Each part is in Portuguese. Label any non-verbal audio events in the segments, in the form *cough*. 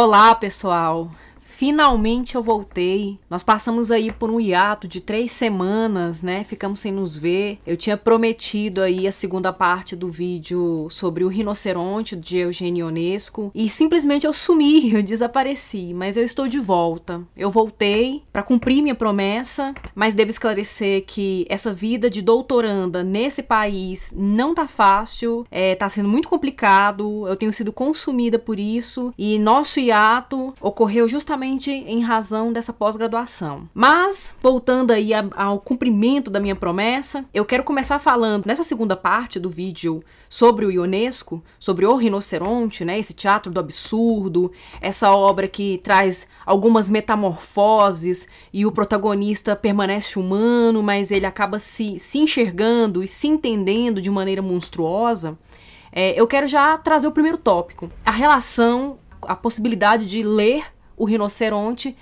Olá, pessoal! Finalmente eu voltei. Nós passamos aí por um hiato de três semanas, né? Ficamos sem nos ver. Eu tinha prometido aí a segunda parte do vídeo sobre o rinoceronte de Eugênio Ionesco e simplesmente eu sumi, *laughs* eu desapareci. Mas eu estou de volta. Eu voltei para cumprir minha promessa, mas devo esclarecer que essa vida de doutoranda nesse país não tá fácil, é, tá sendo muito complicado. Eu tenho sido consumida por isso e nosso hiato ocorreu justamente justamente em razão dessa pós-graduação. Mas, voltando aí ao cumprimento da minha promessa, eu quero começar falando nessa segunda parte do vídeo sobre o Ionesco, sobre o rinoceronte, né, esse teatro do absurdo, essa obra que traz algumas metamorfoses e o protagonista permanece humano, mas ele acaba se, se enxergando e se entendendo de maneira monstruosa. É, eu quero já trazer o primeiro tópico: a relação, a possibilidade de ler o rinoceronte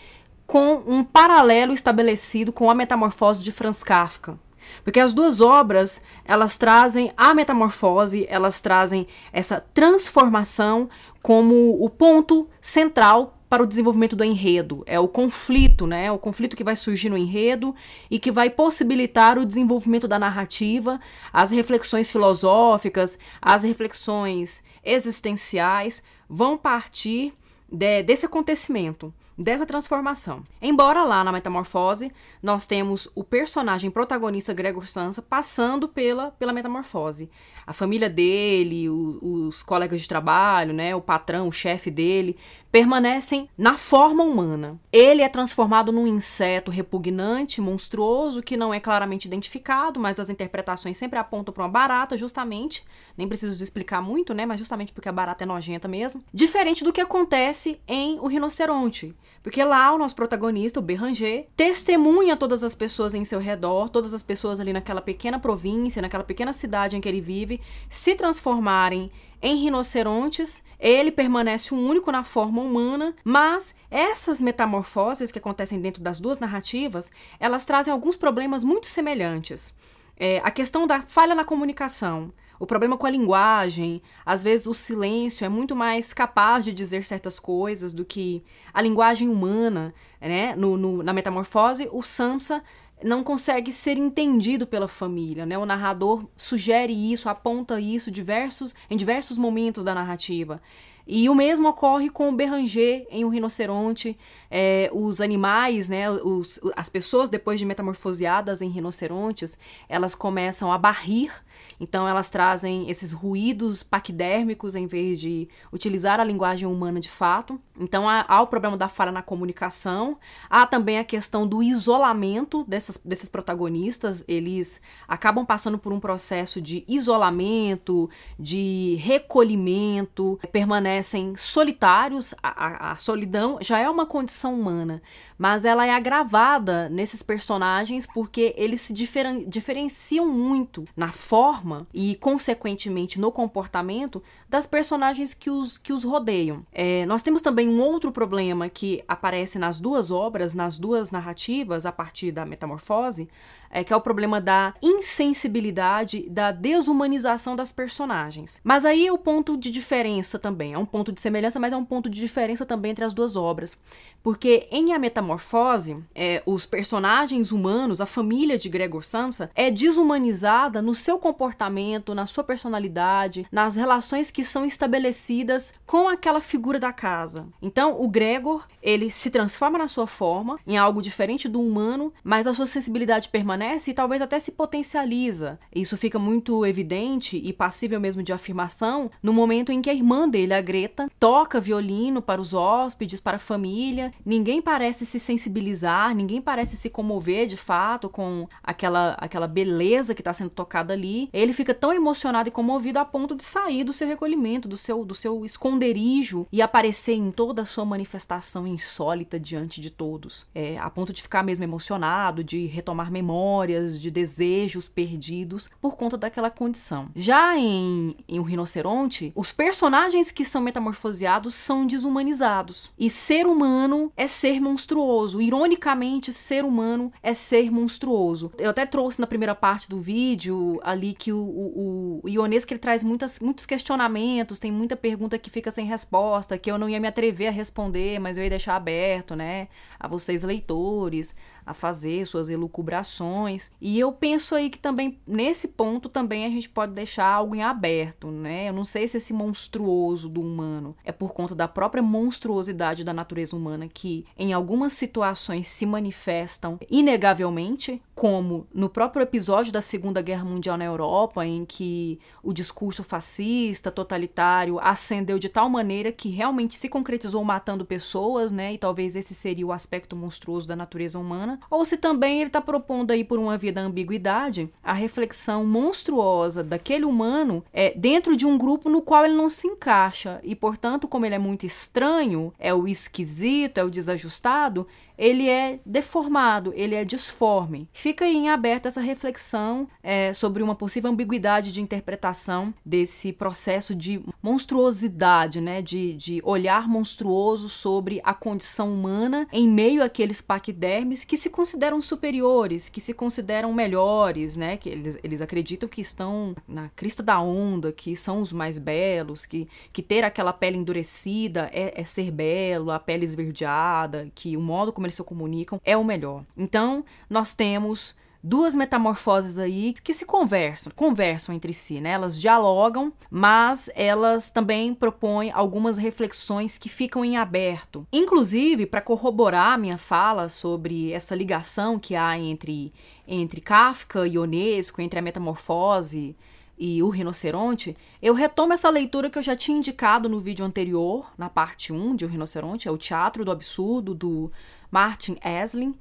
com um paralelo estabelecido com a metamorfose de Franz Kafka. Porque as duas obras, elas trazem a metamorfose, elas trazem essa transformação como o ponto central para o desenvolvimento do enredo. É o conflito, né? O conflito que vai surgir no enredo e que vai possibilitar o desenvolvimento da narrativa, as reflexões filosóficas, as reflexões existenciais vão partir de, desse acontecimento, dessa transformação. Embora lá na Metamorfose nós temos o personagem protagonista Gregor Sansa passando pela, pela metamorfose. A família dele, o, os colegas de trabalho, né, o patrão, o chefe dele, permanecem na forma humana. Ele é transformado num inseto repugnante, monstruoso, que não é claramente identificado, mas as interpretações sempre apontam para uma barata, justamente. Nem preciso explicar muito, né? Mas justamente porque a barata é nojenta mesmo. Diferente do que acontece em O Rinoceronte. Porque lá o nosso protagonista, o Beranger, testemunha todas as pessoas em seu redor, todas as pessoas ali naquela pequena província, naquela pequena cidade em que ele vive, se transformarem em rinocerontes, ele permanece o único na forma humana, mas essas metamorfoses que acontecem dentro das duas narrativas, elas trazem alguns problemas muito semelhantes. É, a questão da falha na comunicação, o problema com a linguagem, às vezes o silêncio é muito mais capaz de dizer certas coisas do que a linguagem humana, né? No, no, na metamorfose, o Samsa não consegue ser entendido pela família, né? O narrador sugere isso, aponta isso diversos, em diversos momentos da narrativa. E o mesmo ocorre com o Beranger em O Rinoceronte. É, os animais, né, os, as pessoas, depois de metamorfoseadas em rinocerontes, elas começam a barrir então elas trazem esses ruídos paquidérmicos em vez de utilizar a linguagem humana de fato. Então há, há o problema da falha na comunicação, há também a questão do isolamento dessas, desses protagonistas. Eles acabam passando por um processo de isolamento, de recolhimento, permanecem solitários. A, a, a solidão já é uma condição humana, mas ela é agravada nesses personagens porque eles se diferen, diferenciam muito na forma e, consequentemente, no comportamento das personagens que os, que os rodeiam. É, nós temos também um outro problema que aparece nas duas obras, nas duas narrativas, a partir da metamorfose, é, que é o problema da insensibilidade, da desumanização das personagens. Mas aí é o ponto de diferença também. É um ponto de semelhança, mas é um ponto de diferença também entre as duas obras. Porque em A Metamorfose, é, os personagens humanos, a família de Gregor Samsa, é desumanizada no seu comportamento, na sua personalidade, nas relações que são estabelecidas com aquela figura da casa. Então, o Gregor, ele se transforma na sua forma, em algo diferente do humano, mas a sua sensibilidade permanece e talvez até se potencializa. Isso fica muito evidente e passível mesmo de afirmação no momento em que a irmã dele, a Greta, toca violino para os hóspedes, para a família. Ninguém parece se sensibilizar, ninguém parece se comover de fato com aquela, aquela beleza que está sendo tocada ali. Ele fica tão emocionado e comovido a ponto de sair do seu recolhimento, do seu, do seu esconderijo e aparecer em toda a sua manifestação insólita diante de todos. É, a ponto de ficar mesmo emocionado, de retomar memória memórias, de desejos perdidos por conta daquela condição. Já em, em O Rinoceronte, os personagens que são são metamorfoseados são desumanizados. E ser humano é ser monstruoso. Ironicamente, ser humano é ser monstruoso. Eu até trouxe na primeira parte do vídeo ali que o, o, o Ionesco ele traz muitas, muitos questionamentos, tem muita pergunta que fica sem resposta, que eu não ia me atrever a responder, mas eu ia deixar aberto, né, a vocês leitores a fazer suas elucubrações. E eu penso aí que também, nesse ponto, também a gente pode deixar algo em aberto, né? Eu não sei se esse monstruoso do humano é por conta da própria monstruosidade da natureza humana que, em algumas situações, se manifestam inegavelmente, como no próprio episódio da Segunda Guerra Mundial na Europa, em que o discurso fascista, totalitário, ascendeu de tal maneira que realmente se concretizou matando pessoas, né? E talvez esse seria o aspecto monstruoso da natureza humana ou se também ele está propondo aí por uma vida ambiguidade a reflexão monstruosa daquele humano é, dentro de um grupo no qual ele não se encaixa e, portanto, como ele é muito estranho, é o esquisito, é o desajustado, ele é deformado, ele é disforme. Fica em aberto essa reflexão é, sobre uma possível ambiguidade de interpretação desse processo de monstruosidade, né, de, de olhar monstruoso sobre a condição humana em meio àqueles paquidermes que se consideram superiores, que se consideram melhores, né, que eles, eles acreditam que estão na crista da onda, que são os mais belos, que, que ter aquela pele endurecida é, é ser belo, a pele esverdeada, que o modo como eles se comunicam é o melhor. Então, nós temos duas metamorfoses aí que se conversam, conversam entre si, né? Elas dialogam, mas elas também propõem algumas reflexões que ficam em aberto. Inclusive, para corroborar a minha fala sobre essa ligação que há entre entre Kafka e Ionesco, entre a metamorfose e o rinoceronte, eu retomo essa leitura que eu já tinha indicado no vídeo anterior, na parte 1 de O Rinoceronte, é o Teatro do Absurdo, do Martin Esslin.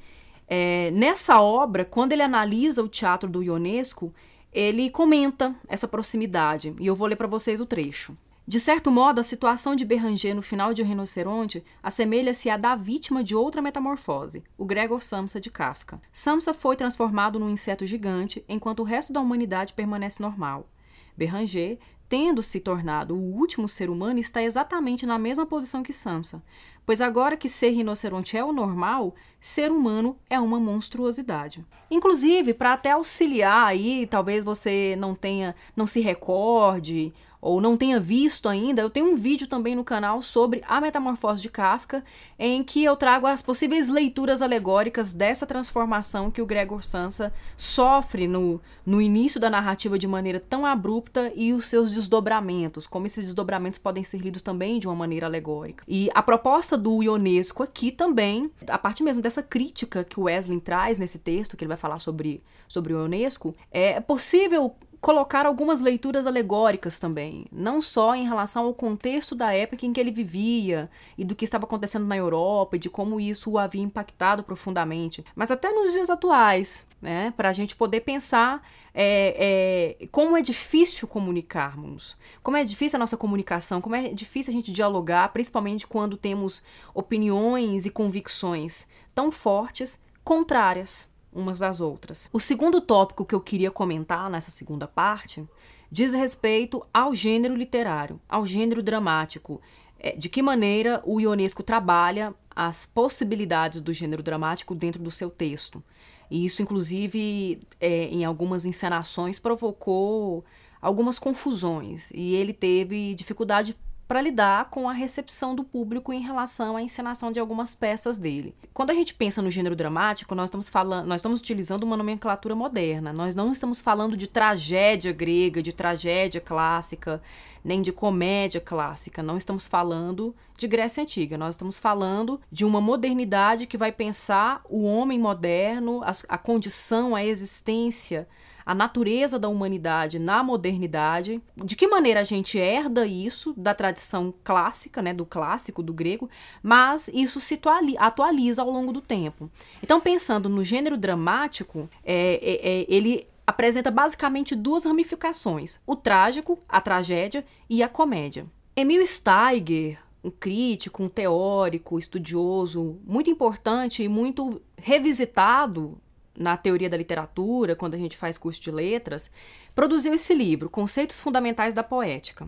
É, nessa obra, quando ele analisa o teatro do Ionesco, ele comenta essa proximidade, e eu vou ler para vocês o trecho. De certo modo, a situação de Beranger no final de O Rinoceronte assemelha-se à da vítima de outra metamorfose, o Gregor Samsa de Kafka. Samsa foi transformado num inseto gigante, enquanto o resto da humanidade permanece normal. Beranger, tendo se tornado o último ser humano, está exatamente na mesma posição que Samsa, pois agora que ser rinoceronte é o normal, ser humano é uma monstruosidade. Inclusive, para até auxiliar aí, talvez você não tenha, não se recorde ou não tenha visto ainda, eu tenho um vídeo também no canal sobre a metamorfose de Kafka, em que eu trago as possíveis leituras alegóricas dessa transformação que o Gregor Samsa sofre no, no início da narrativa de maneira tão abrupta e os seus desdobramentos, como esses desdobramentos podem ser lidos também de uma maneira alegórica. E a proposta do Ionesco aqui também, a partir mesmo dessa crítica que o Wesley traz nesse texto, que ele vai falar sobre, sobre o Ionesco, é possível colocar algumas leituras alegóricas também, não só em relação ao contexto da época em que ele vivia e do que estava acontecendo na Europa e de como isso o havia impactado profundamente, mas até nos dias atuais, né, para a gente poder pensar é, é, como é difícil comunicarmos, como é difícil a nossa comunicação, como é difícil a gente dialogar, principalmente quando temos opiniões e convicções tão fortes contrárias umas das outras. O segundo tópico que eu queria comentar nessa segunda parte diz respeito ao gênero literário, ao gênero dramático. É, de que maneira o Ionesco trabalha as possibilidades do gênero dramático dentro do seu texto. E isso, inclusive, é, em algumas encenações, provocou algumas confusões. E ele teve dificuldade para lidar com a recepção do público em relação à encenação de algumas peças dele. Quando a gente pensa no gênero dramático, nós estamos falando, nós estamos utilizando uma nomenclatura moderna. Nós não estamos falando de tragédia grega, de tragédia clássica, nem de comédia clássica. Não estamos falando de Grécia antiga. Nós estamos falando de uma modernidade que vai pensar o homem moderno, a, a condição, a existência a natureza da humanidade na modernidade, de que maneira a gente herda isso da tradição clássica, né, do clássico, do grego, mas isso se atualiza ao longo do tempo. Então, pensando no gênero dramático, é, é, é, ele apresenta basicamente duas ramificações: o trágico, a tragédia e a comédia. Emil Steiger, um crítico, um teórico, estudioso muito importante e muito revisitado na teoria da literatura, quando a gente faz curso de letras, produziu esse livro, Conceitos Fundamentais da Poética.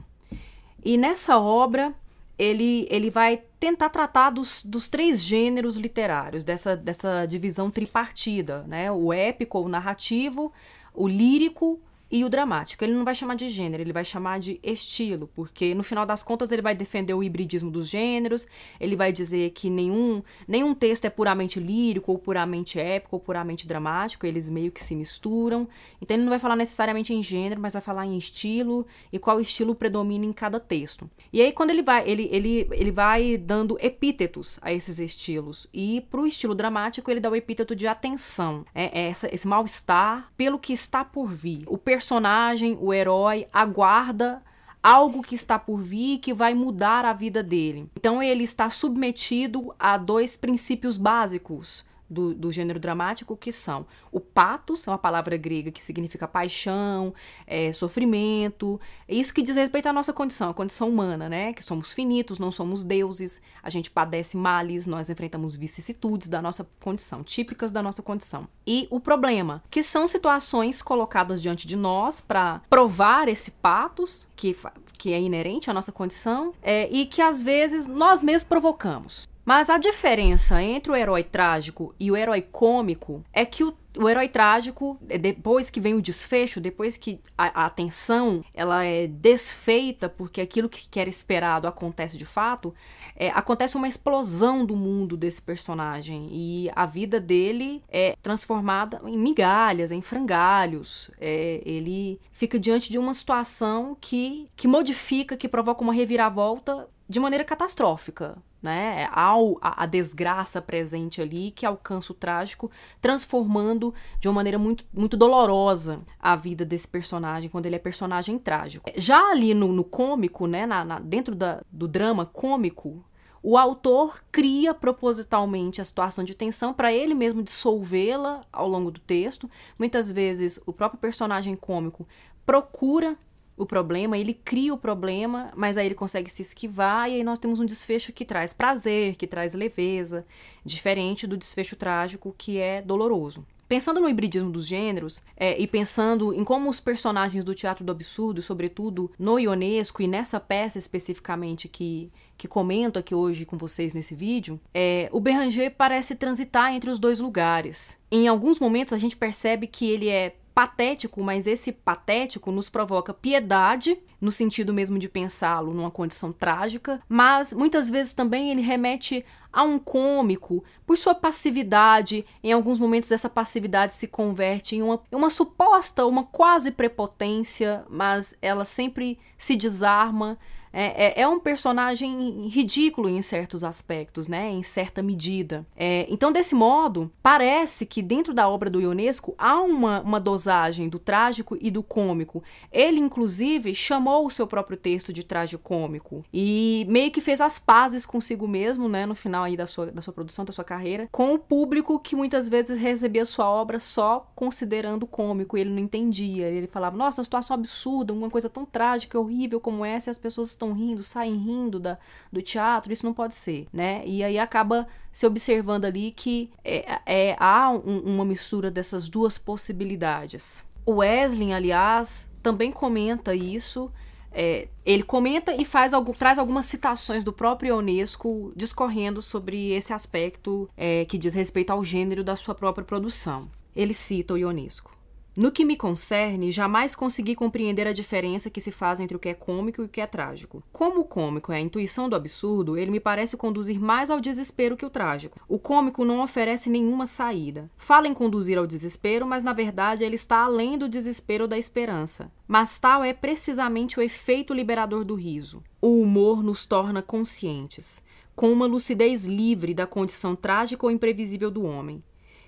E nessa obra ele, ele vai tentar tratar dos, dos três gêneros literários, dessa, dessa divisão tripartida, né? O épico, o narrativo, o lírico e o dramático. Ele não vai chamar de gênero, ele vai chamar de estilo, porque no final das contas ele vai defender o hibridismo dos gêneros, ele vai dizer que nenhum, nenhum texto é puramente lírico, ou puramente épico, ou puramente dramático, eles meio que se misturam. Então ele não vai falar necessariamente em gênero, mas vai falar em estilo e qual estilo predomina em cada texto. E aí quando ele vai, ele, ele, ele vai dando epítetos a esses estilos. E para o estilo dramático ele dá o epíteto de atenção, é, é essa, esse mal-estar pelo que está por vir. O personagem, o herói, aguarda algo que está por vir que vai mudar a vida dele. Então ele está submetido a dois princípios básicos do, do gênero dramático, que são o patos, é uma palavra grega que significa paixão, é, sofrimento, é isso que diz respeito à nossa condição, a condição humana, né? Que somos finitos, não somos deuses, a gente padece males, nós enfrentamos vicissitudes da nossa condição, típicas da nossa condição. E o problema, que são situações colocadas diante de nós para provar esse patos, que, que é inerente à nossa condição, é, e que às vezes nós mesmos provocamos. Mas a diferença entre o herói trágico e o herói cômico é que o o herói trágico, é, depois que vem o desfecho, depois que a, a tensão ela é desfeita porque aquilo que era esperado acontece de fato, é, acontece uma explosão do mundo desse personagem e a vida dele é transformada em migalhas, em frangalhos. É, ele fica diante de uma situação que, que modifica, que provoca uma reviravolta de maneira catastrófica né? Há a, a, desgraça presente ali que alcança o trágico, transformando de uma maneira muito, muito dolorosa a vida desse personagem quando ele é personagem trágico. Já ali no, no cômico, né? Na, na, dentro da, do drama cômico, o autor cria propositalmente a situação de tensão para ele mesmo dissolvê-la ao longo do texto. Muitas vezes o próprio personagem cômico procura o problema, ele cria o problema, mas aí ele consegue se esquivar, e aí nós temos um desfecho que traz prazer, que traz leveza, diferente do desfecho trágico que é doloroso. Pensando no hibridismo dos gêneros é, e pensando em como os personagens do teatro do absurdo, sobretudo no Ionesco e nessa peça especificamente que, que comento aqui hoje com vocês nesse vídeo, é, o Béranger parece transitar entre os dois lugares. Em alguns momentos a gente percebe que ele é patético, mas esse patético nos provoca piedade, no sentido mesmo de pensá-lo numa condição trágica, mas muitas vezes também ele remete a um cômico por sua passividade. Em alguns momentos, essa passividade se converte em uma, uma suposta, uma quase prepotência, mas ela sempre se desarma é, é, é, um personagem ridículo em certos aspectos, né? Em certa medida. É, então, desse modo, parece que dentro da obra do Ionesco há uma, uma dosagem do trágico e do cômico. Ele, inclusive, chamou o seu próprio texto de trágico-cômico e meio que fez as pazes consigo mesmo, né? No final aí da sua, da sua produção, da sua carreira, com o público que muitas vezes recebia sua obra só considerando cômico. Ele não entendia. Ele falava, nossa, uma situação absurda, uma coisa tão trágica, horrível como essa, e as pessoas estão rindo, saem rindo da, do teatro, isso não pode ser, né? E aí acaba se observando ali que é, é há um, uma mistura dessas duas possibilidades. O Wesley, aliás, também comenta isso. É, ele comenta e faz algum, traz algumas citações do próprio Ionesco discorrendo sobre esse aspecto é, que diz respeito ao gênero da sua própria produção. Ele cita o Ionesco. No que me concerne, jamais consegui compreender a diferença que se faz entre o que é cômico e o que é trágico. Como o cômico é a intuição do absurdo, ele me parece conduzir mais ao desespero que o trágico. O cômico não oferece nenhuma saída. Fala em conduzir ao desespero, mas na verdade ele está além do desespero da esperança. Mas tal é precisamente o efeito liberador do riso. O humor nos torna conscientes, com uma lucidez livre da condição trágica ou imprevisível do homem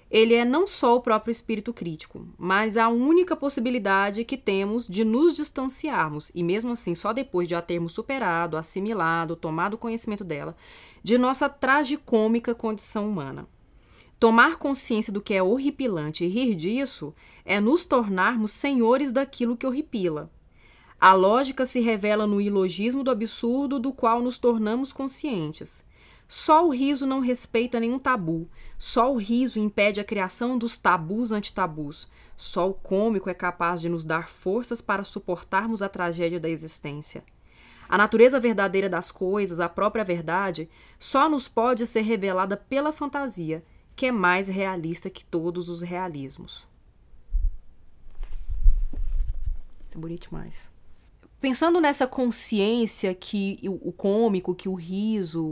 ele é não só o próprio espírito crítico, mas a única possibilidade que temos de nos distanciarmos, e mesmo assim só depois de a termos superado, assimilado, tomado conhecimento dela, de nossa tragicômica condição humana. Tomar consciência do que é horripilante e rir disso é nos tornarmos senhores daquilo que horripila. A lógica se revela no ilogismo do absurdo do qual nos tornamos conscientes. Só o riso não respeita nenhum tabu. Só o riso impede a criação dos tabus antitabus. Só o cômico é capaz de nos dar forças para suportarmos a tragédia da existência. A natureza verdadeira das coisas, a própria verdade, só nos pode ser revelada pela fantasia, que é mais realista que todos os realismos. Isso é bonito demais. Pensando nessa consciência que o cômico, que o riso,